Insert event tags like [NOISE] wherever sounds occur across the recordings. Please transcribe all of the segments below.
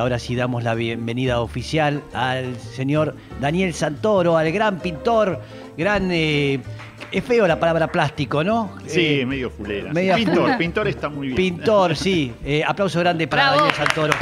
Ahora sí damos la bienvenida oficial al señor Daniel Santoro, al gran pintor, gran... eh, es feo la palabra plástico, ¿no? Sí, Eh, medio fulera. media pintor, fulera. pintor está muy bien. pintor, sí. [LAUGHS] Eh, aplauso grande para Bravo. Daniel Santoro.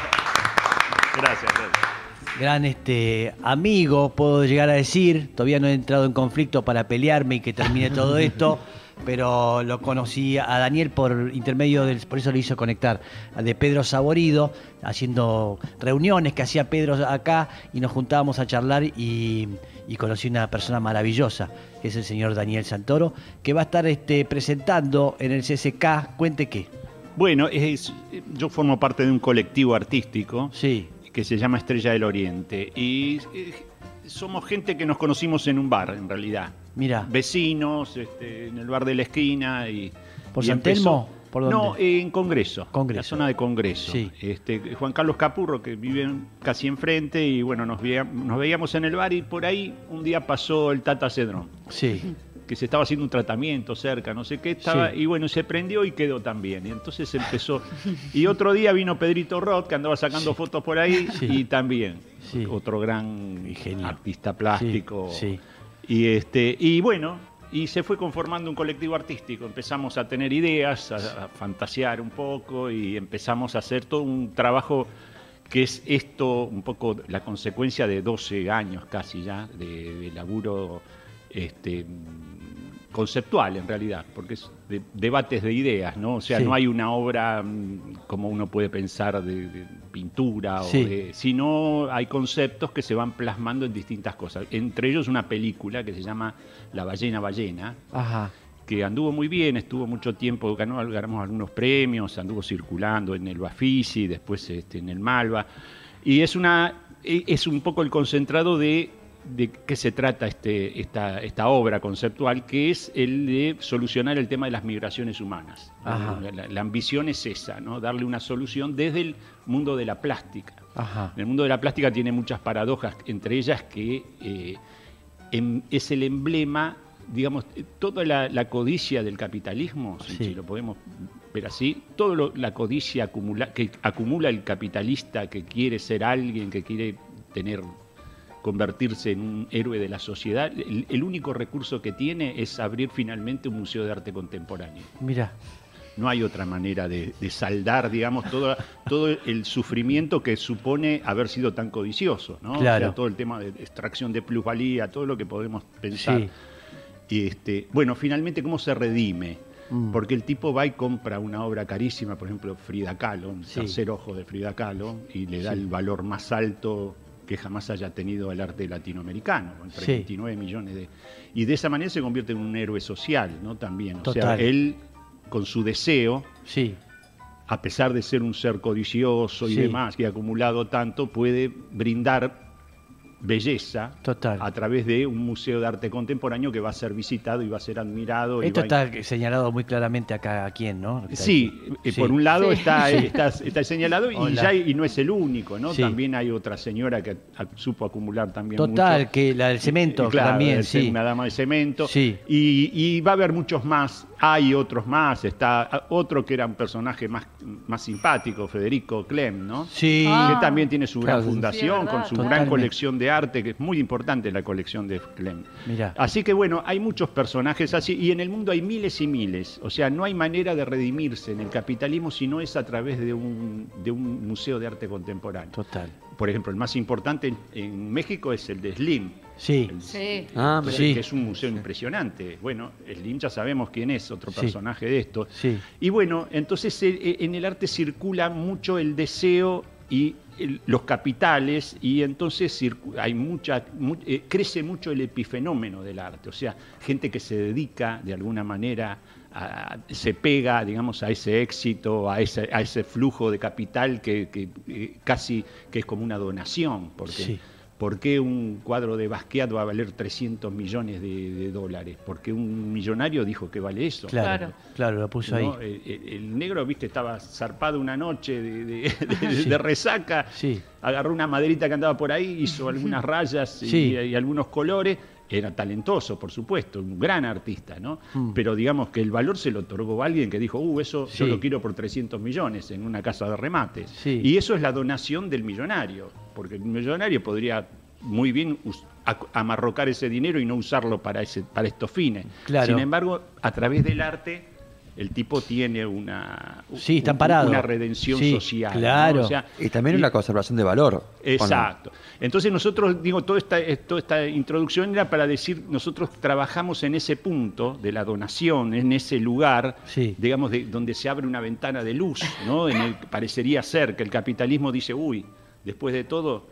Gracias, gracias. Gran este, amigo, puedo llegar a decir. Todavía no he entrado en conflicto para pelearme y que termine todo [LAUGHS] esto. Pero lo conocí a Daniel por intermedio del, por eso lo hizo conectar, de Pedro Saborido, haciendo reuniones que hacía Pedro acá y nos juntábamos a charlar y, y conocí una persona maravillosa, que es el señor Daniel Santoro, que va a estar este, presentando en el CCK, cuente qué. Bueno, es- yo formo parte de un colectivo artístico Sí, que se llama Estrella del Oriente. Y somos gente que nos conocimos en un bar, en realidad. mira, Vecinos, este, en el bar de la esquina. Y, ¿Por y San empezó- Telmo? ¿Por dónde? No, en Congreso. Congreso. La zona de Congreso. Sí. Este, Juan Carlos Capurro, que vive casi enfrente, y bueno, nos, veía- nos veíamos en el bar y por ahí un día pasó el Tata Cedrón. sí, que se estaba haciendo un tratamiento cerca, no sé qué estaba, Sí. y bueno, se prendió y quedó también. Y entonces empezó. Y otro día vino Pedrito Roth, que andaba sacando fotos por ahí, Sí. y también. Sí. Otro gran Y genio. artista plástico. Sí, Y este, y bueno, y se fue conformando un colectivtivo artístico. Empezamos a tener ideas, a, a fantasear un poco, y empezamos a hacer todo un trabajo que es esto, un poco la consecuencia de 12 años casi ya, de, de laburo este, conceptual en realidad, porque es de debates de ideas, ¿no? O sea, Sí. no hay una obra mm, como uno puede pensar de, de pintura, o Sí. de- sino hay conceptos que se van plasmando en distintas cosas. Entre ellos una película que se llama La ballena ballena, ajá, que anduvo muy bien, estuvo mucho tiempo, ganó, ganamos algunos premios, anduvo circulando en el Bafisi, después este, en el Malva. Y es, una, e- es un poco el concentrado de, de qué se trata este, esta, esta obra conceptual, que es el de solucionar el tema de las migraciones humanas. La, la ambición es esa, ¿no? darle una solución desde el mundo de la plástica. ajá, El mundo de la plástica tiene muchas paradojas, entre ellas que eh, em- es el emblema, digamos, toda la, la codicia del capitalismo, si, Sí. si lo podemos ver así, toda la codicia acumula, que acumula el capitalista que quiere ser alguien, que quiere tener convertirse en un héroe de la sociedad, el, el único recurso que tiene es abrir finalmente un museo de arte contemporáneo. mira, No hay otra manera de, de saldar, digamos, todo, todo el sufrimiento que supone haber sido tan codicioso, ¿no? O Claro. sea, todo el tema de extracción de plusvalía, todo lo que podemos pensar. Sí. Y este, bueno, finalmente, ¿cómo se redime? Mm. Porque el tipo va y compra una obra carísima, por ejemplo, Frida Kahlo, un Sí. tercer ojo de Frida Kahlo, y le da Sí. el valor más alto que jamás haya tenido el arte latinoamericano, Sí. 29 millones de... Y de esa manera se convierte en un héroe social, ¿no? También. O sea, él, con su deseo, sí, a pesar de ser un ser codicioso y Sí. demás, que ha acumulado tanto, puede brindar belleza Total. a través de un museo de arte contemporáneo que va a ser visitado y va a ser admirado. y Esto a- está señalado muy claramente acá a quién, ¿no? Sí, eh, Sí. por un lado Sí. está, está, está señalado y, Hola. ya, y no es el único, ¿no? Sí. También hay otra señora que a- supo acumular también Total, mucho. que la del cemento Y claro, también, sí. Una dama de cemento. Sí. Y, y va a haber muchos más. Hay otros más. Está ah, otro que era un personaje más, más simpático, Federico Clem, ¿no? Sí, Ah. Que también tiene su Claro, gran fundación, con su Totalmente. gran colección de arte, que es muy importante la colección de Clem. Mirá. Así que bueno, hay muchos personajes así, y en el mundo hay miles y miles. O sea, no hay manera de redimirse en el capitalismo si no es a través de un, de un museo de arte contemporáneo. total. Por ejemplo, el más importante en, México es el de Slim. Sí, El- Sí. Ah, que- sí. que es un museo impresionante. Bueno, Slim ya sabemos quién es, otro Sí. personaje de esto. sí, Y bueno, entonces eh, eh, en el arte circula mucho el deseo y los capitales y entonces hay mucha mu- eh, crece mucho el epifenómeno del arte, o sea, gente que se dedica de alguna manera a- se pega, digamos, a ese éxito, a ese, a ese flujo de capital que, que, eh, casi que es como una donación, porque Sí. ¿Por qué un cuadro de Basquiat va a valer 300 millones de, de dólares? Porque un millonario dijo que vale eso. claro, Claro. lo puso ¿no? ahí. El, el- el negro, viste, estaba zarpado una noche de, de- de- [LAUGHS] Sí. de resaca, Sí. agarró una maderita que andaba por ahí, hizo [LAUGHS] algunas rayas y, Sí. y algunos colores era talentoso, por supuesto, un gran artista, ¿no? Pero digamos que el valor se lo otorgó a alguien que dijo, uh, eso yo lo quiero por 300 millones en una casa de remates. Sí. Y eso es la donación del millonario, porque el millonario podría muy bien amarrocar ese dinero y no usarlo para, ese, para estos fines. Claro. Sin embargo, a través del arte, el tipo tiene una, Sí, está un- parado. una redención Sí, social. ¿no? claro. O sea, Y también y- una conservación de valor. Exacto. Entonces nosotros, digo, toda esta, eh, toda esta introducción era para decir, nosotros trabajamos en ese punto de la donación, en ese lugar, Sí. digamos, de, donde se abre una ventana de luz, ¿no? En el que parecería ser que el capitalismo dice, uy, después de todo,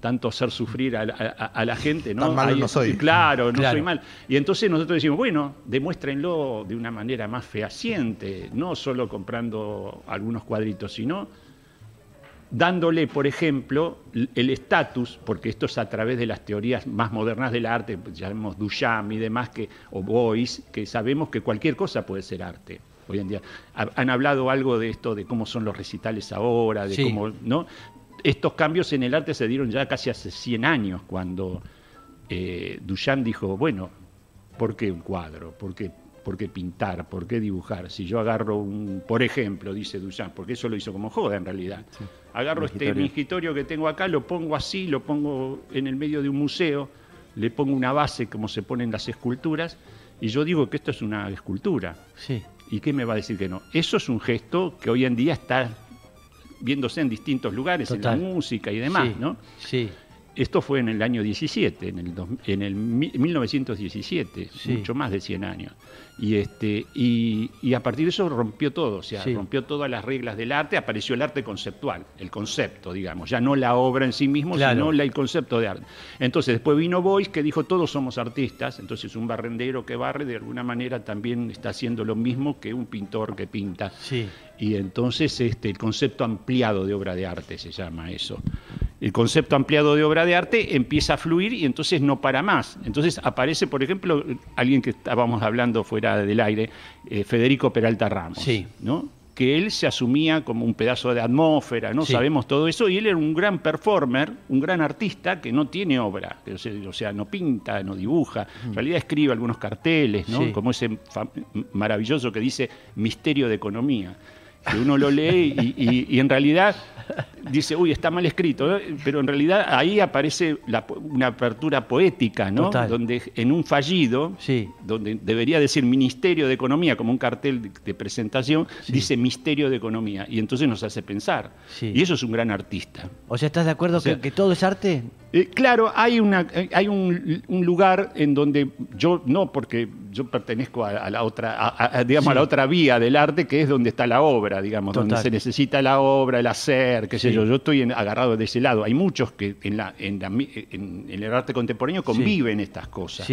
tanto hacer sufrir a, la- a- a la gente, ¿no? Tan malo Hay- no soy. Claro, no Claro. soy mal. Y entonces nosotros decimos, bueno, demuéstrenlo de una manera más fehaciente, no solo comprando algunos cuadritos, sino dándole, por ejemplo, el estatus, porque esto es a través de las teorías más modernas del arte, pues, llamemos Duchamp y demás, que, o Boyce, que sabemos que cualquier cosa puede ser arte. Hoy en día Ha- han hablado algo de esto, de cómo son los recitales ahora, de Sí. cómo, ¿no? Estos cambios en el arte se dieron ya casi hace 100 años, cuando eh, Duchamp dijo, bueno, ¿por qué un cuadro? ¿Por qué, por qué pintar? ¿Por qué dibujar? Si yo agarro un, por ejemplo, dice Duchamp, porque eso lo hizo como joda en realidad. Agarro este Mingitorio. mingitorio que tengo acá, lo pongo así, lo pongo en el medio de un museo, le pongo una base como se ponen las esculturas, y yo digo que esto es una escultura. Sí. ¿Y qué me va a decir que no? Eso es un gesto que hoy en día está viéndose en distintos lugares, Total. en la música y demás, sí. ¿no? Sí. Esto fue en el año 17, en el, dos- en el mi- 1917, Sí. mucho más de 100 años. Y, este, y, y a partir de eso rompió todo, o sea, Sí. rompió todas las reglas del arte, apareció el arte conceptual, el concepto, digamos, ya no la obra en sí mismo, Claro. sino la- el concepto de arte. Entonces después vino Boyce que dijo todos somos artistas, entonces un barrendero que barre de alguna manera también está haciendo lo mismo que un pintor que pinta. Sí. Y entonces este, el concepto ampliado de obra de arte se llama eso. El concepto ampliado de obra de arte empieza a fluir y entonces no para más. Entonces aparece, por ejemplo, alguien que estábamos hablando fuera del aire, eh, Federico Peralta Ramos, Sí. ¿no? que él se asumía como un pedazo de atmósfera, ¿no? Sí. Sabemos todo eso, y él era un gran performer, un gran artista que no tiene obra, que, o sea, no pinta, no dibuja, en realidad escribe algunos carteles, ¿no? Mm. Sí. Como ese maravilloso que dice Misterio de Economía, que uno lo lee y, y- y en realidad dice, uy, está mal escrito, pero en realidad ahí aparece la una apertura poética, ¿no? Total. Donde en un fallido, Sí. donde debería decir Ministerio de Economía como un cartel de, de presentación, dice Misterio de Economía y entonces nos hace pensar. Sí. Y eso es un gran artista. O sea, ¿estás de acuerdo O sea- que, que todo es arte? Eh, claro, hay, una, eh, hay un, un lugar en donde yo, no porque yo pertenezco a, a la otra, a, a- digamos, a la otra vía del arte, que es donde está la obra, digamos, donde se necesita la obra, el hacer, qué sé yo. Yo estoy en- agarrado de ese lado. Hay muchos que en, la, en, la mi- en- en el arte contemporáneo conviven estas cosas.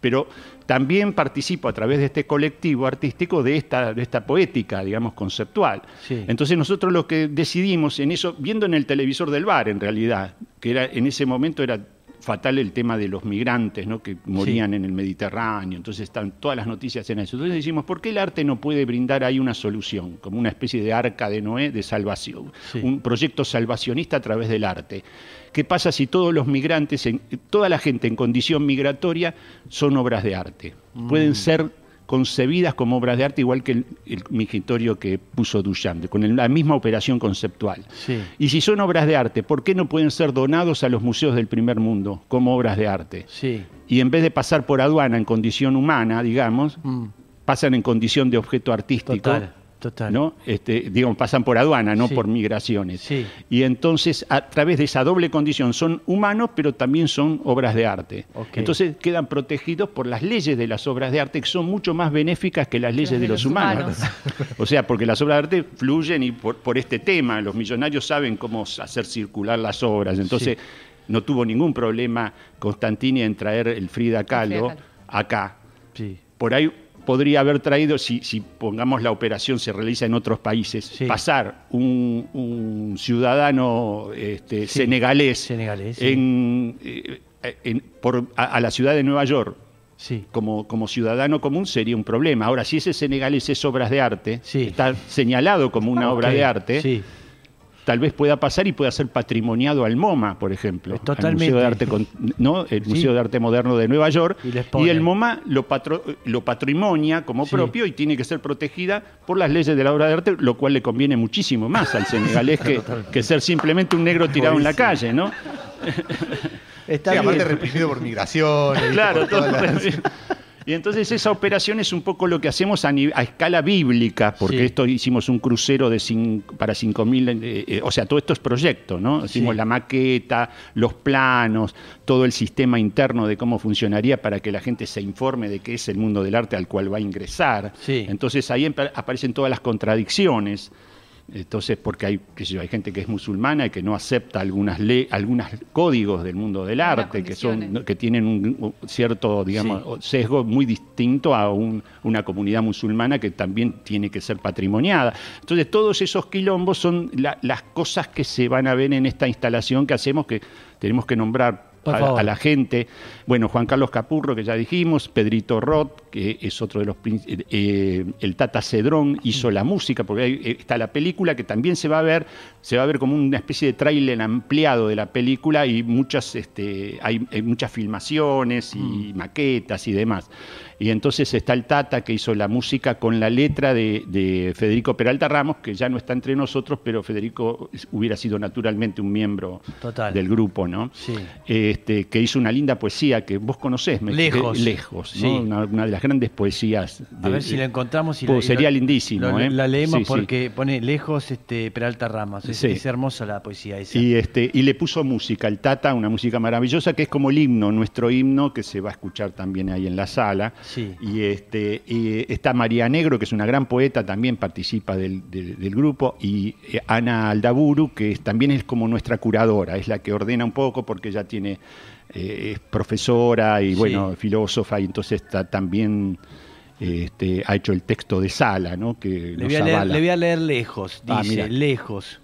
Pero también participo a través de este colectivo artístico de esta, de esta poética, digamos, conceptual. Entonces nosotros lo que decidimos en eso, viendo en el televisor del bar en realidad, que era en ese momento era fatal el tema de los migrantes ¿no? que morían en el Mediterráneo, entonces están todas las noticias en eso. Entonces decimos, ¿por qué el arte no puede brindar ahí una solución, como una especie de arca de Noé de salvación, Sí. un proyecto salvacionista a través del arte? ¿Qué pasa si todos los migrantes, en- toda la gente en condición migratoria son obras de arte? Pueden ser concebidas como obras de arte, igual que el, el mingitorio que puso Duchamp, con el- la misma operación conceptual. Sí. Y si son obras de arte, ¿por qué no pueden ser donados a los museos del primer mundo como obras de arte? Sí. Y en vez de pasar por aduana en condición humana, digamos, Mm. pasan en condición de objeto artístico. Total, total. ¿no? Este, digamos, pasan por aduana, no Sí. por migraciones. Sí. Y entonces, a través de esa doble condición, son humanos, pero también son obras de arte. Entonces quedan protegidos por las leyes de las obras de arte, que son mucho más benéficas que las leyes de de los los humanos. [LAUGHS] o sea, porque las obras de arte fluyen y por, por este tema, los millonarios saben cómo hacer circular las obras. Entonces, no tuvo ningún problema Constantini en traer el Frida Kahlo acá por ahí podría haber traído, si, si pongamos la operación se realiza en otros países, Sí. pasar un, un ciudadano este, Sí, senegalés, senegalés, sí. en, eh, en- por- a, a la ciudad de Nueva York como, como ciudadano común sería un problema. Ahora, si ese senegalés es obras de arte, está señalado como una obra de arte. Tal vez pueda pasar y pueda ser patrimoniado al MoMA, por ejemplo. Al totalmente. Museo de Arte, con- ¿no? el Sí. Museo de Arte Moderno de Nueva York. Y el MoMA lo, patro- lo patrimonia como Sí. propio y tiene que ser protegida por las leyes de la obra de arte, lo cual le conviene muchísimo más al senegalés que, que ser simplemente un negro tirado en la calle, ¿no? Está Sí, aparte bien. reprimido por migración. Claro, por todo. todas las- Y entonces esa operación es un poco lo que hacemos a, escala bíblica, porque Sí. esto hicimos un crucero de cin- para 5.000, eh, eh, o sea, todo esto es proyecto, ¿no? Hicimos Sí. la maqueta, los planos, todo el sistema interno de cómo funcionaría para que la gente se informe de qué es el mundo del arte al cual va a ingresar. Sí. Entonces ahí aparecen todas las contradicciones. Entonces, porque hay, qué sé yo, hay gente que es musulmana y que no acepta algunas le algunos códigos del mundo del arte, que son que tienen un, cierto, digamos, Sí. sesgo muy distinto a un- una comunidad musulmana que también tiene que ser patrimoniada. Entonces, todos esos quilombos son la- las cosas que se van a ver en esta instalación que hacemos, que tenemos que nombrar a, a la gente. Bueno, Juan Carlos Capurro, que ya dijimos, Pedrito Roth, que es otro de los... eh, eh, el Tata Cedrón hizo la música, porque ahí eh, está la película que también se va a ver, se va a ver como una especie de tráiler ampliado de la película y muchas, este, hay, hay muchas filmaciones y maquetas y demás. Y entonces está el Tata que hizo la música con la letra de, de Federico Peralta Ramos, que ya no está entre nosotros, pero Federico hubiera sido naturalmente un miembro Total. del grupo, ¿no? Sí. Este, que hizo una linda poesía que vos conocés, me- Lejos. lejos, ¿no? Sí. Una, una de las grandes poesías. A ver si la encontramos y la, y sería lo- lindísimo, lo- ¿eh? La leemos Sí, sí. porque pone lejos este Peralta Ramos. Es, Sí. es hermosa la poesía esa. Y, este, y le puso música, el Tata, una música maravillosa, que es como el himno, nuestro himno, que se va a escuchar también ahí en la sala. Y, este, y está María Negro, que es una gran poeta, también participa del, del- del grupo, y eh, Ana Aldaburu, que es- también es como nuestra curadora, es la que ordena un poco porque ya tiene, eh, es profesora y Sí. bueno, filósofa, y entonces está también... este, ha hecho el texto de sala, ¿no? Que Le voy, a leer, le voy a leer lejos, Ah, dice, lejos.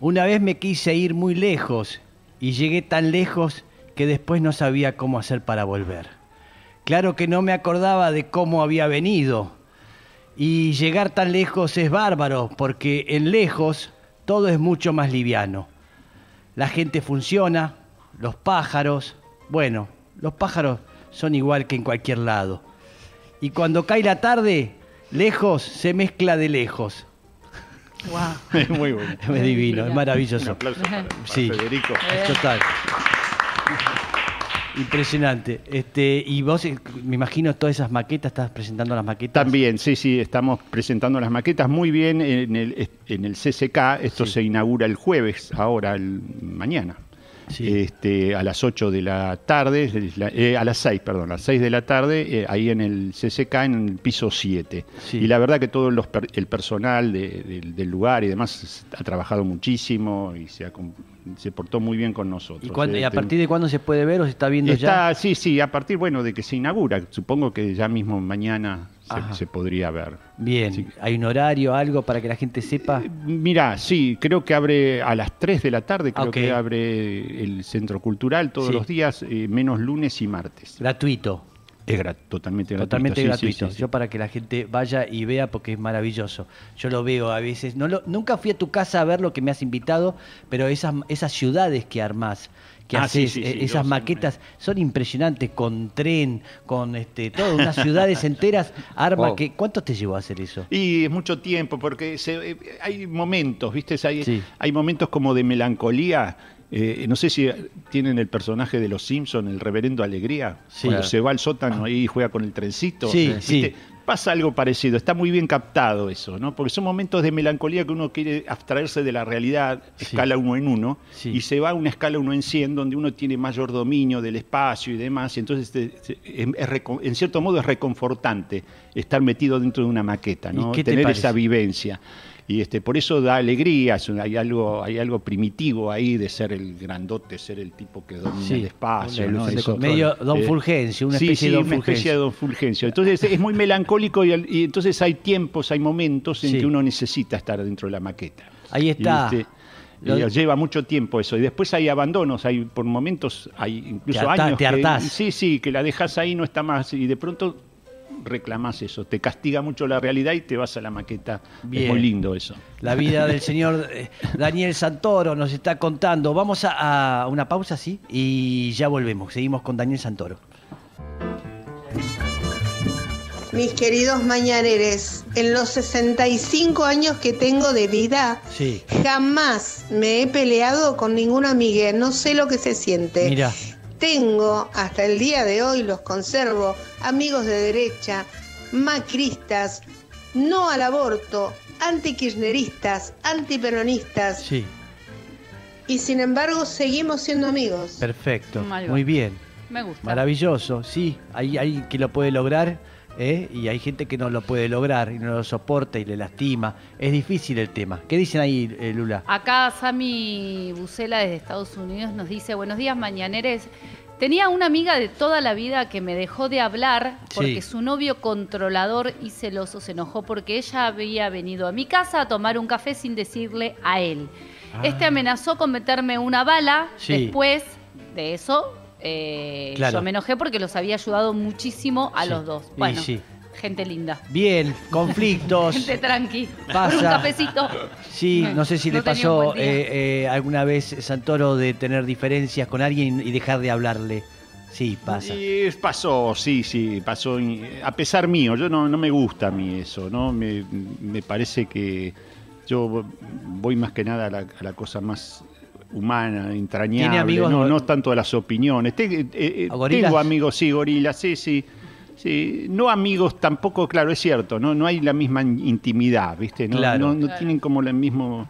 Una vez me quise ir muy lejos y llegué tan lejos que después no sabía cómo hacer para volver. Claro que no me acordaba de cómo había venido. Y llegar tan lejos es bárbaro, porque en lejos todo es mucho más liviano. La gente funciona, los pájaros, bueno, los pájaros son igual que en cualquier lado. Y cuando cae la tarde, lejos se mezcla de lejos. Wow. [LAUGHS] Es muy bueno. Es divino, es Un maravilloso. aplauso para, para Sí. Federico. Total. Impresionante. Este, y vos, eh, me imagino, todas esas maquetas, estás presentando las maquetas. También, sí, sí, estamos presentando las maquetas muy bien en el, en el CCK. Esto Sí. se inaugura el jueves, ahora, el, mañana. Sí. Este, a las 8 de la tarde, eh, a las 6, perdón, a las 6 de la tarde, eh, ahí en el CCK, en el piso 7. Sí. Y la verdad que todo los el personal de- del- del lugar y demás ha trabajado muchísimo y se, ha se portó muy bien con nosotros. ¿Y, cuándo- y a partir de cuándo se puede ver o se está viendo ya? Está, sí, sí, a partir, bueno, de que se inaugura. Supongo que ya mismo mañana se, se podría ver. Bien. Sí. ¿Hay un horario, algo para que la gente sepa? Mirá, sí, creo que abre a las 3 de la tarde, creo que abre el Centro Cultural todos Sí. los días, eh, menos lunes y martes. Gratuito. Es totalmente gratuito. Totalmente sí, gratuito. sí, sí. Yo para que la gente vaya y vea porque es maravilloso. Yo lo veo a veces. No lo- nunca fui a tu casa a ver lo que me has invitado, pero esas, esas ciudades que armás, que Ah, haces, eh, esas maquetas son impresionantes, con tren, con este, todo, unas ciudades [LAUGHS] enteras, arma Wow. que. ¿Cuánto te llevó a hacer eso? Y es mucho tiempo, porque se- eh, hay momentos, ¿viste? Hay, hay momentos como de melancolía. Eh, no sé si tienen el personaje de los Simpsons, el reverendo Alegría, Sí. cuando Claro. se va al sótano y juega con el trencito. Sí, ¿viste? sí. Pasa algo parecido, está muy bien captado eso, ¿no? Porque son momentos de melancolía que uno quiere abstraerse de la realidad, Sí. escala uno en uno, y se va a una escala uno en cien, donde uno tiene mayor dominio del espacio y demás, y entonces se- es- en cierto modo es reconfortante estar metido dentro de una maqueta, ¿Y ¿no? te Tener esa vivencia. Y este, por eso da alegría, es un- hay algo, hay algo primitivo ahí de ser el grandote, ser el tipo que domina Sí, el espacio, ¿no? Eso-. Medio Don eh, Fulgencio, una especie sí, de Don una especie Fulgencio. de Don Fulgencio. Entonces es muy melancólico y, entonces hay tiempos, hay momentos en que uno necesita estar dentro de la maqueta. Ahí está. Y, este, Lo- lleva mucho tiempo eso. Y después hay abandonos, hay por momentos, hay incluso Te años te que sí, sí, que la dejas ahí no está más y de pronto reclamás eso. Te castiga mucho la realidad y te vas a la maqueta. Bien. Es muy lindo eso. La vida del señor eh, Daniel Santoro nos está contando. Vamos a, a una pausa, sí, y ya volvemos. Seguimos con Daniel Santoro. Mis queridos mañaneres, en los 65 años que tengo de vida, Sí. jamás me he peleado con ninguna amiga, no sé lo que se siente. Mira, Tengo, hasta el día de hoy los conservo, amigos de derecha, macristas, no al aborto, antikirchneristas, antiperonistas, sí, y sin embargo seguimos siendo amigos. perfecto. Muy bien. Me gusta. Maravilloso, sí. Hay, hay que lo puede lograr ¿eh? y hay gente que no lo puede lograr y no lo soporta y le lastima. Es difícil el tema. ¿Qué dicen ahí, eh, Lula? Acá Sami Bucela desde Estados Unidos nos dice, buenos días mañaneres. Tenía una amiga de toda la vida que me dejó de hablar porque Sí. su novio controlador y celoso se enojó porque ella había venido a mi casa a tomar un café sin decirle a él. Ah. Este amenazó con meterme una bala. Sí. Después de eso, eh, Claro. yo me enojé porque los había ayudado muchísimo a Sí. los dos. Bueno, sí. gente linda. Bien, conflictos. [LAUGHS] Gente tranqui. Pasa. Por un cafecito. Sí, no sé si No le pasó eh, eh, alguna vez Santoro de tener diferencias con alguien y dejar de hablarle. Sí, pasa. Y pasó, sí, sí, pasó. y, A pesar mío, yo no, no me gusta a mí eso, ¿no? Me, me parece que yo voy más que nada a la, a la cosa más humana, entrañable, ¿Tiene amigos no, no tanto a las opiniones. Te- eh, eh, tengo amigos, sí, gorilas, sí, sí. Sí, no amigos tampoco, claro, es cierto, no, no hay la misma in- intimidad, ¿viste? No, Claro. no, no Claro. tienen como el mismo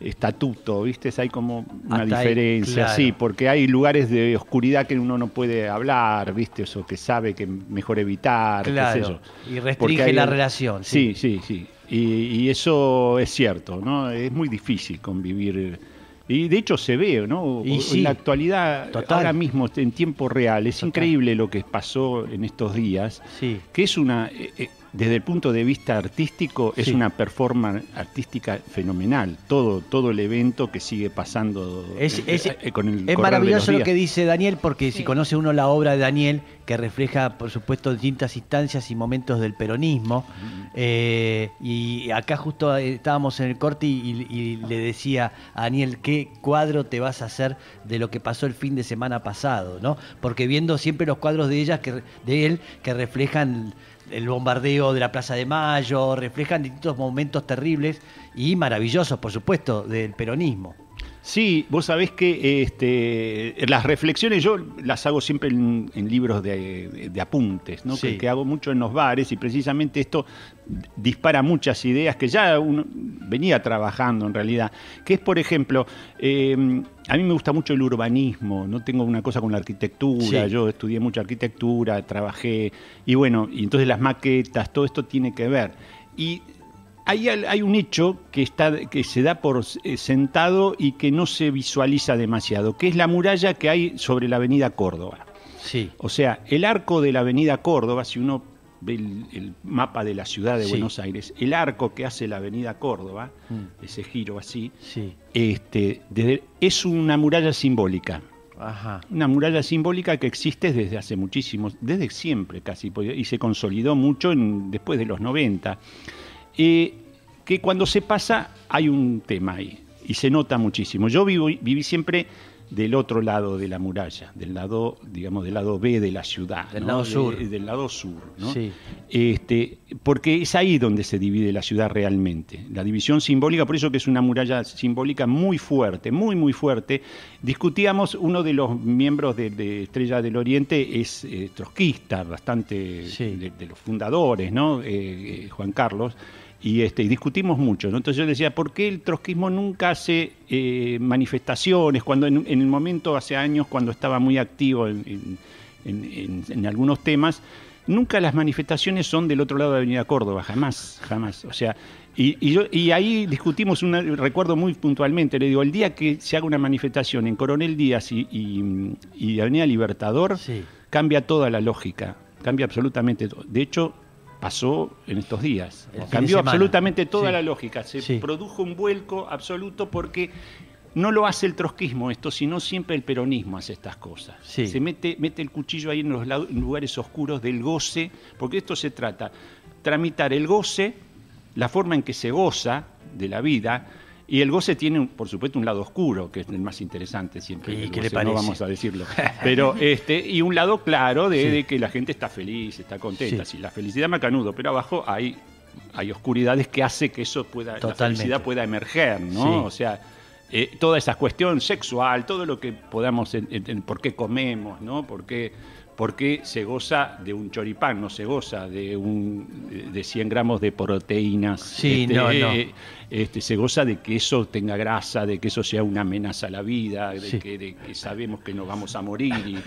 estatuto, ¿viste? Hay como una Hasta ahí, diferencia, claro. sí, porque hay lugares de oscuridad que uno no puede hablar, ¿viste? Eso que sabe que mejor evitar, qué sé Claro, yo. y restringe hay- la relación, sí. Sí, sí, sí. Y, y eso es cierto, ¿no? Es muy difícil convivir. Y de hecho se ve, ¿no? Y en sí, la actualidad, total. ahora mismo, en tiempo real, es Total. increíble lo que pasó en estos días, Sí. que es una, eh, eh, desde el punto de vista artístico, es una performance artística fenomenal. Todo, todo el evento que sigue pasando Es, eh, es- eh, con el es de maravilloso los lo que dice Daniel, porque si conoce uno la obra de Daniel, que refleja, por supuesto, distintas instancias y momentos del peronismo, eh, y acá justo estábamos en el corte y, y le decía a Daniel, ¿qué cuadro te vas a hacer de lo que pasó el fin de semana pasado? ¿no? Porque viendo siempre los cuadros de ellas, que, de él, que reflejan el bombardeo de la Plaza de Mayo, reflejan distintos momentos terribles y maravillosos, por supuesto, del peronismo. Sí, vos sabés que este, las reflexiones yo las hago siempre en, en libros de, de apuntes, ¿no? Sí. que, que hago mucho en los bares y precisamente esto dispara muchas ideas que ya uno venía trabajando en realidad, que es por ejemplo, eh, a mí me gusta mucho el urbanismo, no tengo una cosa con la arquitectura, Sí. yo estudié mucha arquitectura, trabajé y bueno, y entonces las maquetas, todo esto tiene que ver. Y hay, hay un hecho que, está, que se da por eh, sentado y que no se visualiza demasiado, que es la muralla que hay sobre la avenida Córdoba. Sí. O sea, el arco de la avenida Córdoba, si uno ve el, el mapa de la ciudad de Sí. Buenos Aires, el arco que hace la avenida Córdoba, Mm. ese giro así, Sí. este, desde- es una muralla simbólica. Ajá. Una muralla simbólica que existe desde hace muchísimos, desde siempre casi, y se consolidó mucho en- después de los 90. Eh, que cuando se pasa hay un tema ahí, y se nota muchísimo. Yo vivo, viví siempre del otro lado de la muralla, del lado, digamos, del lado B de la ciudad. Del ¿no? lado De- sur. del lado sur, ¿no? Sí. Este, porque es ahí donde se divide la ciudad realmente. La división simbólica, por eso que es una muralla simbólica muy fuerte, muy, muy fuerte. Discutíamos, uno de los miembros de, de Estrella del Oriente es eh, trotskista, bastante Sí. de, de los fundadores, ¿no? Eh, eh, Juan Carlos. Y, este, y discutimos mucho, ¿no? Entonces yo decía, ¿por qué el trotskismo nunca hace eh, manifestaciones? Cuando en, en el momento, hace años, cuando estaba muy activo en, algunos temas, nunca las manifestaciones son del otro lado de Avenida Córdoba, jamás, jamás. O sea, y, y yo, y ahí discutimos, una, recuerdo muy puntualmente, le digo, el día que se haga una manifestación en Coronel Díaz y, y- y Avenida Libertador, Sí. cambia toda la lógica, cambia absolutamente todo. De hecho, pasó en estos días. El Cambió absolutamente toda Sí. la lógica. Se Sí. produjo un vuelco absoluto porque no lo hace el trotskismo esto, sino siempre el peronismo hace estas cosas. Sí. Se mete, mete el cuchillo ahí en los lugares oscuros del goce, porque esto se trata, tramitar el goce, la forma en que se goza de la vida, y el goce tiene, por supuesto, un lado oscuro, que es el más interesante siempre. ¿Y qué le parece? No vamos a decirlo. [LAUGHS] Pero, este, y un lado claro de, Sí. de que la gente está feliz, está contenta. Sí. Sí, la felicidad macanudo, pero abajo hay, hay oscuridades que hace que eso pueda, la felicidad pueda emerger, ¿no? Sí. O sea, eh, toda esa cuestión sexual, todo lo que podamos, en, en- en por qué comemos, ¿no? ¿Por qué, por qué se goza de un choripán, no se goza de, un, de 100 gramos de proteínas? Sí, no, no. eh, este, se goza de que eso tenga grasa, de que eso sea una amenaza a la vida, de, Sí. que, de que sabemos que nos vamos a morir y, y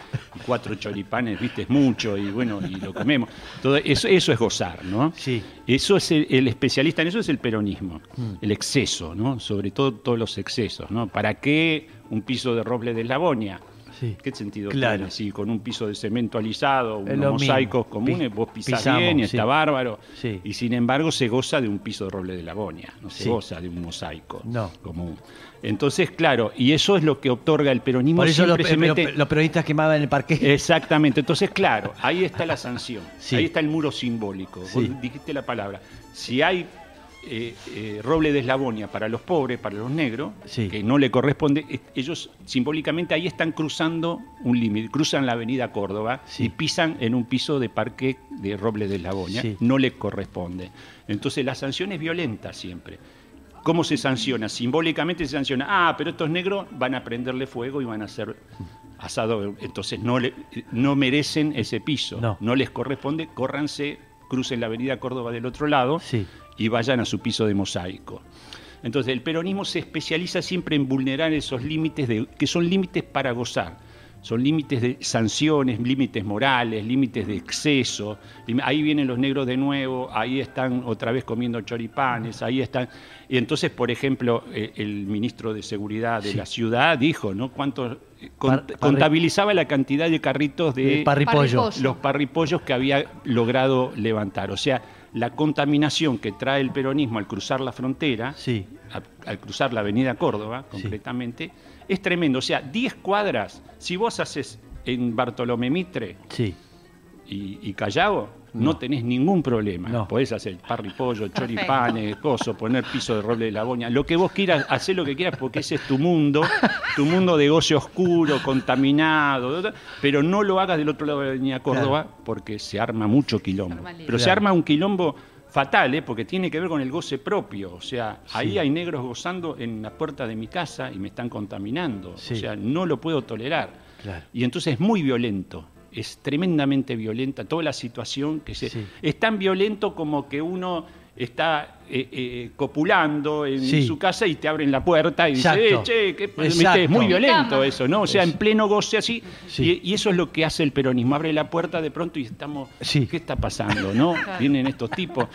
cuatro choripanes, viste, es mucho y bueno, y lo comemos. Todo eso, eso es gozar, ¿no? Sí. Eso es el, el especialista en eso es el peronismo, el exceso, ¿no? Sobre todo todos los excesos, ¿no? ¿Para qué un piso de roble de Lavonia? Sí. ¿Qué sentido Claro. tiene? Si con un piso de cemento alisado, unos lo mosaicos mismo. comunes, vos pisás pisamos, bien y sí. está bárbaro. Sí. Y sin embargo se goza de un piso de roble de Lavonia, no se goza de un mosaico No. común. Entonces, claro, y eso es lo que otorga el peronismo. Por eso los, siempre se pe- mete... los- los periodistas quemaban en el parque. Exactamente, entonces claro, ahí está la [LAUGHS] sanción, ahí está el muro simbólico, vos dijiste la palabra. Si hay eh, eh, roble de eslabonia para los pobres, para los negros, Sí. que no le corresponde, es- ellos simbólicamente ahí están cruzando un límite, cruzan la avenida Córdoba Sí. y pisan en un piso de parque de roble de eslabonia, Sí. no le corresponde. Entonces la sanción es violenta siempre. ¿Cómo se sanciona? Simbólicamente se sanciona, ah, pero estos negros van a prenderle fuego y van a hacer asado, entonces no, le- no merecen ese piso, No. les corresponde, córranse, crucen la avenida Córdoba del otro lado Sí. Y vayan a su piso de mosaico. Entonces el peronismo se especializa siempre en vulnerar esos límites, de, que son límites para gozar. Son límites de sanciones, límites morales, límites de exceso. Ahí vienen los negros de nuevo, ahí están otra vez comiendo choripanes, ahí están. Y entonces, por ejemplo, eh, el ministro de Seguridad de Sí. la ciudad dijo, ¿no? ¿Cuánto eh, parri- contabilizaba la cantidad de carritos de. Parripollo. los parripollos que había logrado levantar. O sea, la contaminación que trae el peronismo al cruzar la frontera, Sí. a- al cruzar la avenida Córdoba, Sí. concretamente, es tremendo. O sea, 10 cuadras, si vos haces en Bartolomé Mitre Sí. y, y Callao, no. No. tenés ningún problema. No. Podés hacer parripollo, choripanes, coso, poner piso de roble de la boña, lo que vos quieras, hacer lo que quieras porque ese es tu mundo, tu mundo de goce oscuro, contaminado, pero no lo hagas del otro lado de la avenida Córdoba porque se arma mucho quilombo. arma. Pero se arma un quilombo fatal, ¿eh? porque tiene que ver con el goce propio. O sea, ahí hay negros gozando en la puerta de mi casa y me están contaminando. Sí. O sea, no lo puedo tolerar. Claro. Y entonces es muy violento, es tremendamente violenta toda la situación que se... Sí. Es tan violento como que uno está eh, eh, copulando en Sí. su casa y te abren la puerta y dice, Exacto. eh, che, ¿qué pasa?". Exacto. es muy violento eso, ¿no? O sea, Es- en pleno goce así. Sí. Y, y eso es lo que hace el peronismo, abre la puerta de pronto y estamos, Sí. ¿qué está pasando? ¿No? [LAUGHS] Vienen estos tipos.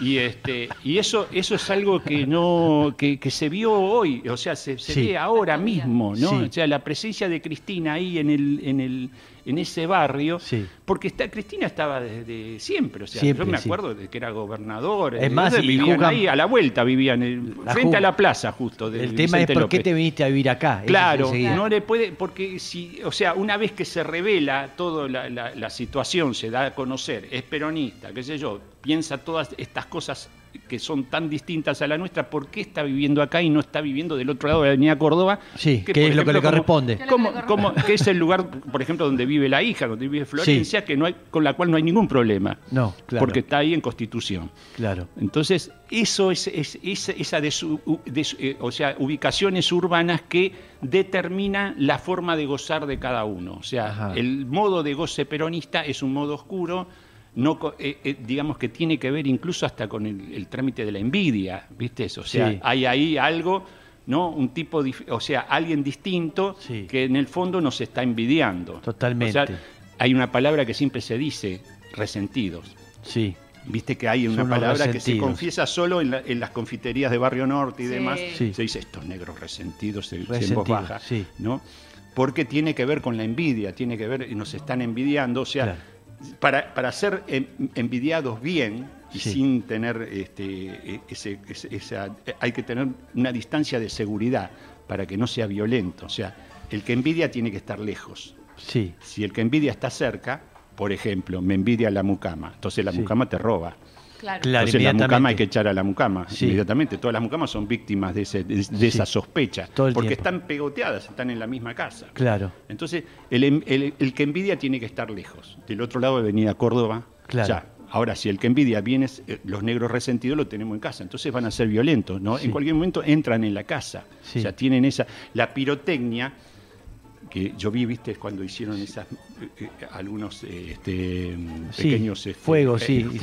Y este, y eso, eso es algo que no, que, que se vio hoy, o sea, se, se Sí. ve ahora mismo, ¿no? Sí. O sea, la presencia de Cristina ahí en el, en el, en ese barrio, Sí. porque está, Cristina estaba desde siempre, o sea, Siempre, yo me sí. acuerdo de que era gobernador, Es más, y vivían juzgan- ahí, a la vuelta vivían, en- La frente a la plaza justo. El tema es Vicente por qué López. te viniste a vivir acá. Ese Claro, es enseguida. no le puede, porque si, o sea, una vez que se revela toda la, la- la situación, se da a conocer, es peronista, qué sé yo, piensa todas estas cosas que son tan distintas a la nuestra, ¿por qué está viviendo acá y no está viviendo del otro lado de la Avenida Córdoba? Sí, que es lo que le corresponde. Como- que es el lugar, por ejemplo, donde vive la hija, donde vive Florencia, que no hay, con la cual no hay ningún problema. No, claro. Porque está ahí en Constitución. Claro. Entonces, eso es, es- es- esa de su- u- de su- eh, o sea, ubicaciones urbanas que determinan la forma de gozar de cada uno. O sea, Ajá. el modo de goce peronista es un modo oscuro, no, eh, eh, digamos que tiene que ver incluso hasta con el, el trámite de la envidia, ¿viste eso? O sea, Sí. hay ahí algo, ¿no? Un tipo, o sea, alguien distinto Sí. que en el fondo nos está envidiando. Totalmente. O sea, hay una palabra que siempre se dice, resentidos. Sí. Viste que hay una Son palabra que se confiesa solo en, la- en las confiterías de Barrio Norte y Sí. demás. Sí. Se dice estos negros resentidos, se en voz baja, sí. ¿no? Porque tiene que ver con la envidia, tiene que ver, y nos están envidiando, o sea, Claro. Para, para ser en- envidiados bien y Sí. sin tener este, e- ese, ese- esa, hay que tener una distancia de seguridad para que no sea violento. O sea, el que envidia tiene que estar lejos. Sí. Si el que envidia está cerca, por ejemplo, me envidia la mucama, entonces la Sí. mucama te roba. Claro. Claro. Entonces la mucama hay que echar a la mucama Sí. inmediatamente. Todas las mucamas son víctimas de, ese- de- de Sí. esa sospecha, Todo el porque tiempo. están pegoteadas, están en la misma casa. Claro. Entonces, el, em- el- el que envidia tiene que estar lejos. Del otro lado de Avenida Córdoba, Claro. ya. Ahora, si el que envidia viene, eh, los negros resentidos lo tenemos en casa, entonces van a ser violentos, ¿no? Sí. En cualquier momento entran en la casa. Sí. O sea, tienen esa. La pirotecnia, que yo vi, viste, cuando hicieron esas. eh, eh, algunos eh, este, mm, Sí, pequeños. este, fuegos, eh, sí, sí.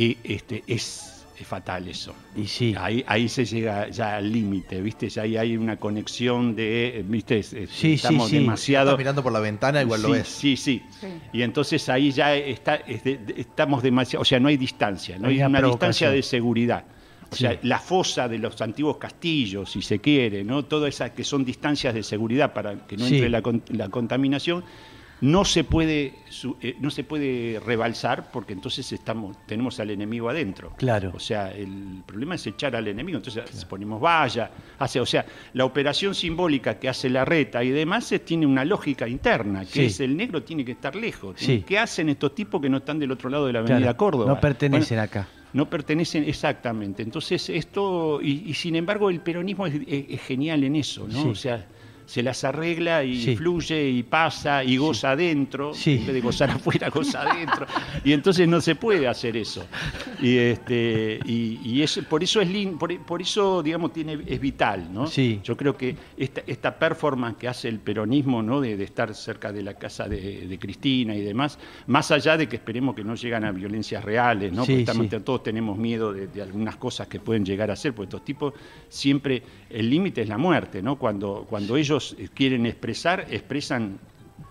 Y este, es, es fatal eso. Y sí. Ahí, ahí se llega ya al límite, ¿viste? Ya ahí hay una conexión de, ¿viste? Es- es- Sí, sí, Estamos sí. demasiado... Estás mirando por la ventana, igual sí, lo ves. Sí, sí, Sí. Y entonces ahí ya está, es de- estamos demasiado, o sea, no hay distancia, no Hay hay, una distancia de seguridad. O Sí. sea, la fosa de los antiguos castillos, si se quiere, ¿no? Todas esas que son distancias de seguridad para que no Sí. entre la, con- la contaminación, no se puede su- eh, no se puede rebalsar porque entonces estamos tenemos al enemigo adentro. Claro. O sea, el problema es echar al enemigo, entonces ponemos valla, hace, o sea, la operación simbólica que hace la reta y demás eh, tiene una lógica interna, que Sí. es el negro tiene que estar lejos. Sí. ¿Qué hacen estos tipos que no están del otro lado de la avenida Claro. Córdoba? No pertenecen Bueno, acá. no pertenecen exactamente. Entonces, esto, y, y sin embargo, el peronismo es, es- es genial en eso, ¿no? Sí. O sea, se las arregla y Sí. fluye y pasa y goza adentro, Sí. en vez de gozar [LAUGHS] afuera, goza adentro. Y entonces no se puede hacer eso. Y, este, y, y es, por eso es por, por eso, digamos, tiene, es vital, ¿no? Sí. Yo creo que esta, esta performance que hace el peronismo, ¿no? De, de estar cerca de la casa de, de Cristina y demás, más allá de que esperemos que no llegan a violencias reales, ¿no? Sí, Porque todos tenemos miedo de, de algunas cosas que pueden llegar a ser, porque estos tipos siempre, el límite es la muerte, ¿no? Cuando, cuando ellos quieren expresar, expresan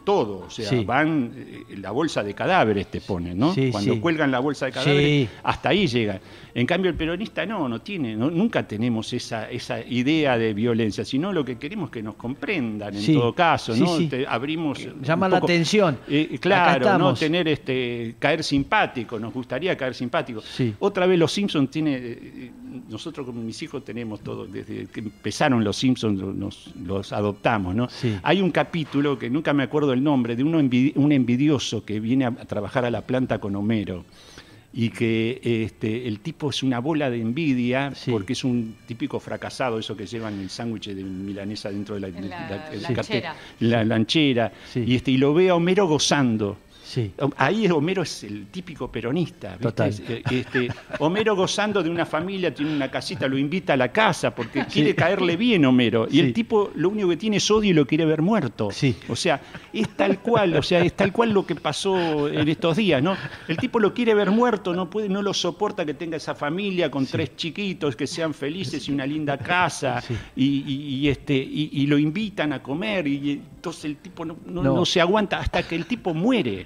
todo, o sea, Sí. van, eh, la bolsa de cadáveres te ponen, ¿no? Sí, Cuando sí. cuelgan la bolsa de cadáveres, hasta ahí llegan. En cambio, el peronista no, no tiene, no- nunca tenemos esa, esa idea de violencia, sino lo que queremos es que nos comprendan en todo caso, ¿no? Te- abrimos. Llama un la atención. eh, claro, ¿no? Tener este, caer simpático, nos gustaría caer simpático. Sí. Otra vez los Simpsons tiene, eh, nosotros con mis hijos tenemos todo, desde que empezaron los Simpsons lo- nos, los adoptamos, ¿no? Sí. Hay un capítulo que nunca me acuerdo el nombre, de uno envi- un envidioso que viene a, a trabajar a la planta con Homero. Y que este, el tipo es una bola de envidia Sí. porque es un típico fracasado, eso que llevan el sándwich de milanesa dentro de la, lanchera. Sí. Y, este, y lo ve a Homero gozando. Sí. Ahí Homero es el típico peronista. ¿viste? Total. Eh, este, Homero gozando de una familia, tiene una casita, lo invita a la casa porque quiere caerle bien Homero. Y Sí. el tipo lo único que tiene es odio y lo quiere ver muerto. Sí. O sea, es tal cual, o sea, es tal cual lo que pasó en estos días, ¿no? El tipo lo quiere ver muerto, no puede, no lo soporta que tenga esa familia con tres chiquitos, que sean felices y una linda casa, y, y- y, este, y, y lo invitan a comer, y entonces el tipo no, no- No. no se aguanta hasta que el tipo muere.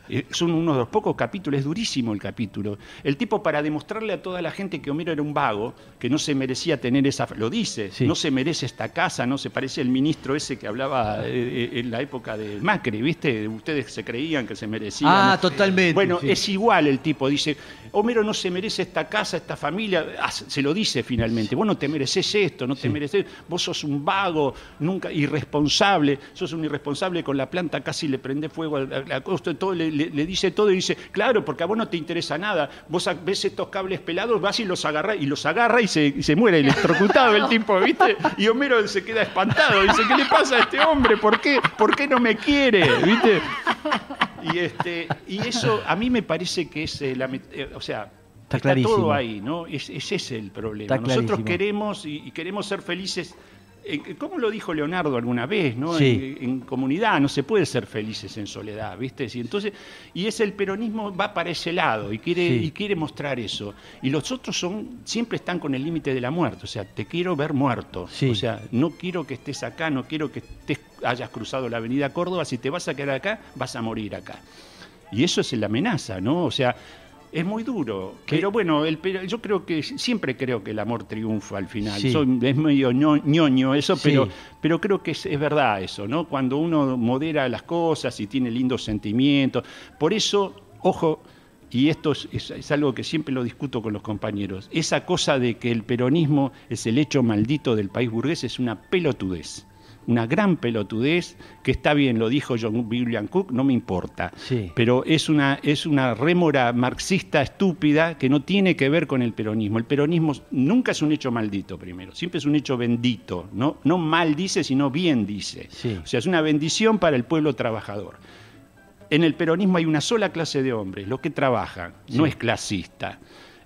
Eh, son uno de los pocos capítulos, es durísimo el capítulo. El tipo para demostrarle a toda la gente que Homero era un vago, que no se merecía tener esa... Lo dice, Sí. no se merece esta casa, no se parece al ministro ese que hablaba eh, eh, en la época de Macri, ¿viste? Ustedes se creían que se merecían. Ah, totalmente. Bueno, sí. es igual el tipo, dice, Homero no se merece esta casa, esta familia, Ah, se lo dice finalmente, vos no te mereces esto, no te mereces, vos sos un vago, nunca irresponsable, sos un irresponsable con la planta, casi le prende fuego a la costa, todo, le, le- le dice todo y dice, claro, porque a vos no te interesa nada, vos ves estos cables pelados, vas y los agarrás, y los agarra y se, y se muere electrocutado el tipo, ¿viste? Y Homero se queda espantado, dice, ¿qué le pasa a este hombre? ¿Por qué, ¿Por qué no me quiere? ¿Viste? Y, este, y eso a mí me parece que es eh, la eh, o sea, Está todo ahí, ¿no? Es, ese es el problema. Nosotros queremos y, y queremos ser felices. ¿Cómo lo dijo Leonardo alguna vez, no? Sí. En, en comunidad no se puede ser felices en soledad, ¿viste? Y entonces y es el peronismo va para ese lado y quiere Sí. y quiere mostrar eso. Y los otros son siempre están con el límite de la muerte, o sea, te quiero ver muerto. Sí. O sea, no quiero que estés acá, no quiero que estés, hayas cruzado la Avenida Córdoba, si te vas a quedar acá, vas a morir acá. Y eso es la amenaza, ¿no? O sea, es muy duro. ¿Qué? Pero bueno, el, yo creo que siempre creo que el amor triunfa al final. Sí. Soy- es medio ño- ñoño eso, Sí. pero, pero creo que es, es verdad eso, ¿no? Cuando uno modera las cosas y tiene lindos sentimientos. Por eso, ojo, y esto es, es- es algo que siempre lo discuto con los compañeros, esa cosa de que el peronismo es el hecho maldito del país burgués es una pelotudez. Una gran pelotudez, que está bien, lo dijo John William Cook, no me importa. Sí. Pero es una, es una rémora marxista estúpida que no tiene que ver con el peronismo. El peronismo nunca es un hecho maldito, primero. Siempre es un hecho bendito. No, no mal dice, sino bien dice. Sí. O sea, es una bendición para el pueblo trabajador. En el peronismo hay una sola clase de hombres, los que trabajan, no es clasista.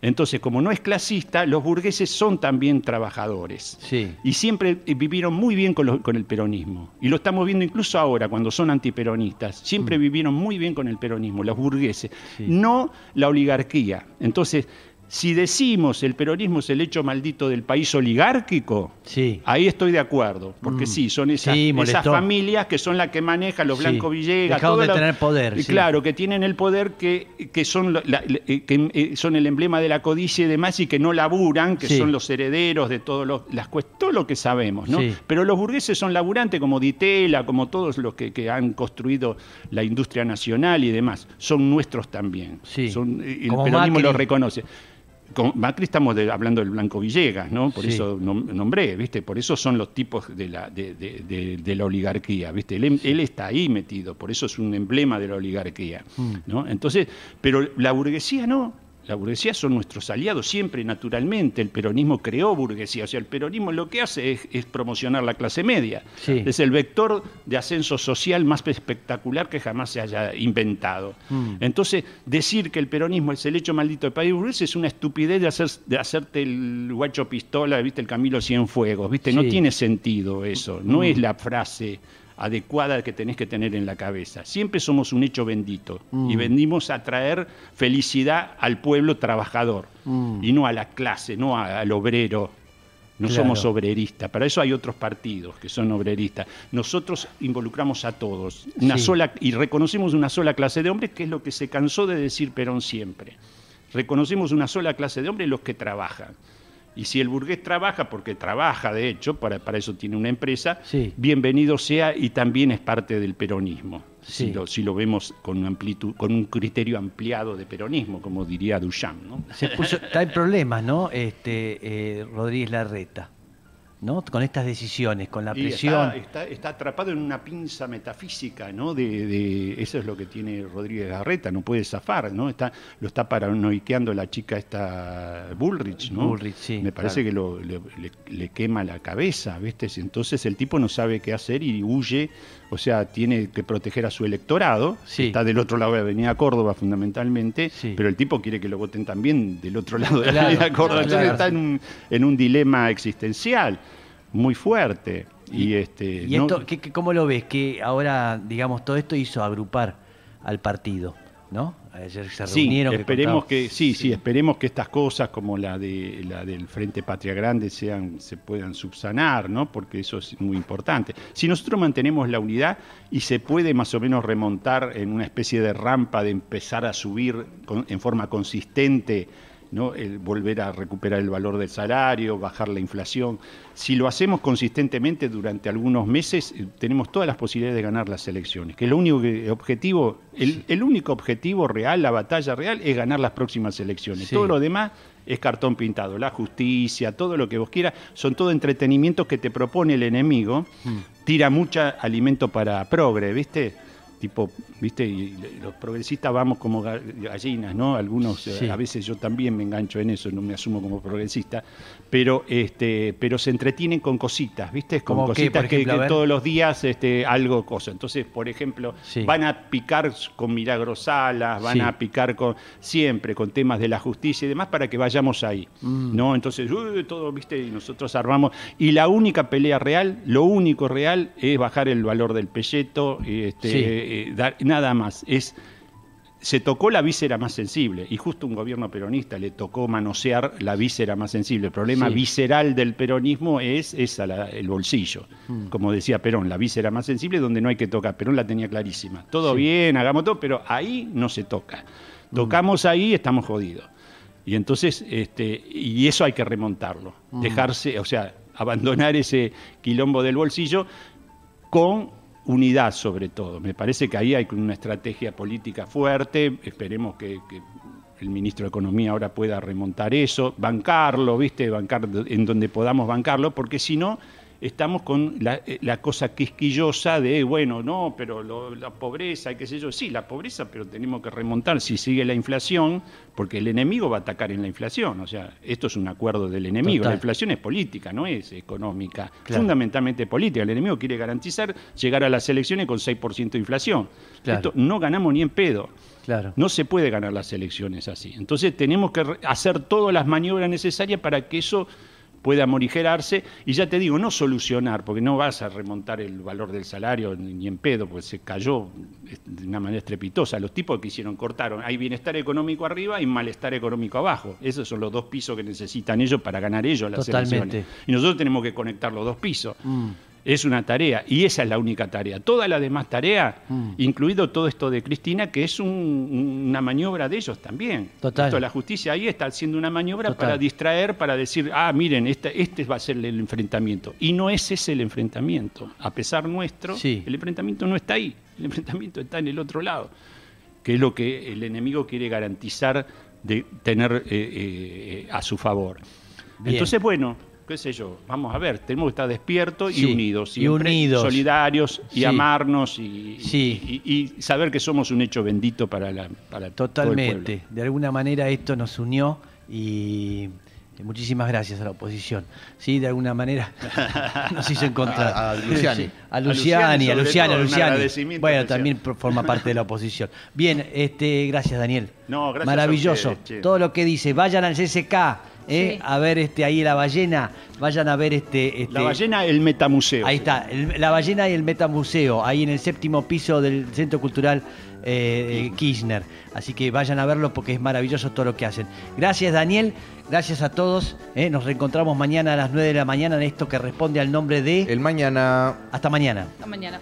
Entonces, como no es clasista, los burgueses son también trabajadores. Sí. Y siempre eh, vivieron muy bien con, lo- con el peronismo. Y lo estamos viendo incluso ahora, cuando son antiperonistas. Siempre vivieron muy bien con el peronismo, los burgueses. Mm. Sí. No la oligarquía. Entonces, si decimos el peronismo es el hecho maldito del país oligárquico, Sí. Ahí estoy de acuerdo, porque Mm. sí, son esas, Sí, familias que son las que manejan los Sí. Blanco Villegas. Dejaron todo de tener poder, sí. Claro, que tienen el poder que, que son, la- eh, que eh, son el emblema de la codicia y demás, y que no laburan, que Sí. son los herederos de todos los, las todo lo que sabemos, ¿no? Sí. Pero los burgueses son laburantes, como Ditela, como todos los que, que han construido la industria nacional y demás. Son nuestros también. Sí. Son, eh, el Como peronismo Macri. lo reconoce. Con Macri estamos de- hablando del Blanco Villegas, ¿no? Por Sí. eso nom- nombré, ¿viste? Por eso son los tipos de la, de, de- de- de la oligarquía, ¿viste? Él, él está ahí metido, por eso es un emblema de la oligarquía, Mm. ¿no? Entonces, pero la burguesía no. La burguesía son nuestros aliados siempre, naturalmente. El peronismo creó burguesía. O sea, el peronismo lo que hace es, es promocionar la clase media. Sí. Es el vector de ascenso social más espectacular que jamás se haya inventado. Mm. Entonces, decir que el peronismo es el hecho maldito del país burgués es una estupidez de, hacer, de hacerte el guacho pistola, ¿viste? El Camilo Cienfuegos, ¿viste? No Sí. tiene sentido eso. No Mm. es la frase adecuada que tenés que tener en la cabeza. Siempre somos un hecho bendito Mm. y venimos a traer felicidad al pueblo trabajador Mm. y no a la clase, no a- al obrero. No Claro. somos obreristas, para eso hay otros partidos que son obreristas. Nosotros involucramos a todos una Sí. sola y reconocemos una sola clase de hombres, que es lo que se cansó de decir Perón siempre. Reconocemos una sola clase de hombres, los que trabajan. Y si el burgués trabaja, porque trabaja de hecho, para, para eso tiene una empresa, Sí. bienvenido sea y también es parte del peronismo. Sí. Si, lo, si lo vemos con, amplitud, con un criterio ampliado de peronismo, como diría Duchamp. ¿no? Se puso, está en problemas, ¿no? Este, eh, Rodríguez Larreta, ¿no? Con estas decisiones, con la presión. Está, está- está atrapado en una pinza metafísica, ¿no? De, de- eso es lo que tiene Rodríguez Garreta, no puede zafar, ¿no? Está, lo está paranoiqueando la chica esta Bullrich, ¿no? Bullrich, sí, Me parece claro. que lo- le, le- le quema la cabeza, ¿viste? Entonces el tipo no sabe qué hacer y huye, o sea, tiene que proteger a su electorado, Sí. está del otro lado de Avenida Córdoba fundamentalmente, Sí. pero el tipo quiere que lo voten también del otro lado de la Claro, Avenida Córdoba, claro. entonces está en un, en un dilema existencial muy fuerte. Y, este, ¿Y esto, ¿qué, qué- cómo lo ves? Que ahora, digamos, todo esto hizo agrupar al partido, ¿no? Ayer se sí, reunieron. esperemos que, sí, sí, esperemos que estas cosas como la de la del Frente Patria Grande sean, se puedan subsanar, ¿no? Porque eso es muy importante. Si nosotros mantenemos la unidad y se puede más o menos remontar en una especie de rampa de empezar a subir con- en forma consistente ¿no? El volver a recuperar el valor del salario, bajar la inflación. Si lo hacemos consistentemente durante algunos meses, eh, tenemos todas las posibilidades de ganar las elecciones. Que lo único que, objetivo, el, el único objetivo real, la batalla real, es ganar las próximas elecciones. Sí. Todo lo demás es cartón pintado. La justicia, todo lo que vos quieras, son todo entretenimientos que te propone el enemigo. Tira mucha alimento para progre, ¿viste? Tipo, viste, y los progresistas vamos como ga- gallinas, ¿no? Algunos, eh, Sí. a veces yo también me engancho en eso, no me asumo como progresista, pero este, pero se entretienen con cositas, ¿viste? Con ¿Cómo qué, cositas que, todos los días este, algo cosa. Entonces, por ejemplo, Sí. van a picar con Milagros Salas, van Sí. a picar con siempre con temas de la justicia y demás para que vayamos ahí, Mm. ¿no? Entonces, uy, todo, ¿viste? Y nosotros armamos y la única pelea real, lo único real es bajar el valor del pelleto, este. Eh, dar- nada más, es se tocó la víscera más sensible y justo un gobierno peronista le tocó manosear la víscera más sensible. El problema Sí. visceral del peronismo es, la- el bolsillo. Mm. Como decía Perón, la víscera más sensible donde no hay que tocar. Perón la tenía clarísima. Todo Sí. bien, hagamos todo, pero ahí no se toca. Mm. Tocamos ahí, estamos jodidos. Y entonces, este, y eso hay que remontarlo. Mm. Dejarse, o sea, abandonar ese quilombo del bolsillo con unidad sobre todo. Me parece que ahí hay una estrategia política fuerte, esperemos que, que- el ministro de Economía ahora pueda remontar eso, bancarlo, ¿viste? Bancar en donde podamos bancarlo, porque si no, estamos con la, eh, la cosa quisquillosa de, bueno, no, pero lo- la pobreza, qué sé yo. Sí, la pobreza, pero tenemos que remontar si sigue la inflación, porque el enemigo va a atacar en la inflación. O sea, esto es un acuerdo del enemigo. Total. La inflación es política, no es económica. Claro. Fundamentalmente política. El enemigo quiere garantizar llegar a las elecciones con 6% de inflación. Claro. Esto no ganamos ni en pedo. Claro. No se puede ganar las elecciones así. Entonces tenemos que hacer todas las maniobras necesarias para que eso pueda morigerarse y ya te digo, no solucionar, porque no vas a remontar el valor del salario ni en pedo, porque se cayó de una manera estrepitosa. Los tipos que hicieron cortaron, hay bienestar económico arriba y malestar económico abajo. Esos son los dos pisos que necesitan ellos para ganar ellos las Totalmente. elecciones. Y nosotros tenemos que conectar los dos pisos. Mm. Es una tarea y esa es la única tarea. Toda la demás tarea, Mm. incluido todo esto de Cristina, que es un- una maniobra de ellos también. Total. Esto, la justicia ahí está haciendo una maniobra Total. para distraer, para decir, ah, miren, este, este va a ser el enfrentamiento. Y no es ese el enfrentamiento. A pesar nuestro, Sí. el enfrentamiento no está ahí. El enfrentamiento está en el otro lado, que es lo que el enemigo quiere garantizar de tener eh, eh, a su favor. Bien. Entonces, bueno, qué sé yo, vamos a ver, tenemos que estar despiertos Sí, y unidos, y unidos. solidarios y Sí. amarnos y, Sí. y- y saber que somos un hecho bendito para, la, para todo el Totalmente. De alguna manera esto nos unió y muchísimas gracias a la oposición. Sí, de alguna manera [LAUGHS] nos hizo encontrar. [LAUGHS] A- a Luciani. Sí, a A Luciani, Luciani, a Luciani, a Luciani. agradecimiento Bueno, también [LAUGHS] forma parte de la oposición. Bien, este, gracias Daniel. No, gracias a Maravilloso. ustedes, che. Todo lo que dice, vayan al CSK, eh, Sí. a ver este ahí la ballena, vayan a ver este, este La ballena, el metamuseo. Ahí está, el- la ballena y el Metamuseo, ahí en el séptimo piso del Centro Cultural eh, eh, Kirchner. Así que vayan a verlo porque es maravilloso todo lo que hacen. Gracias Daniel, gracias a todos. eh, nos reencontramos mañana a las 9 de la mañana en esto que responde al nombre de... El mañana. Hasta mañana. Hasta mañana.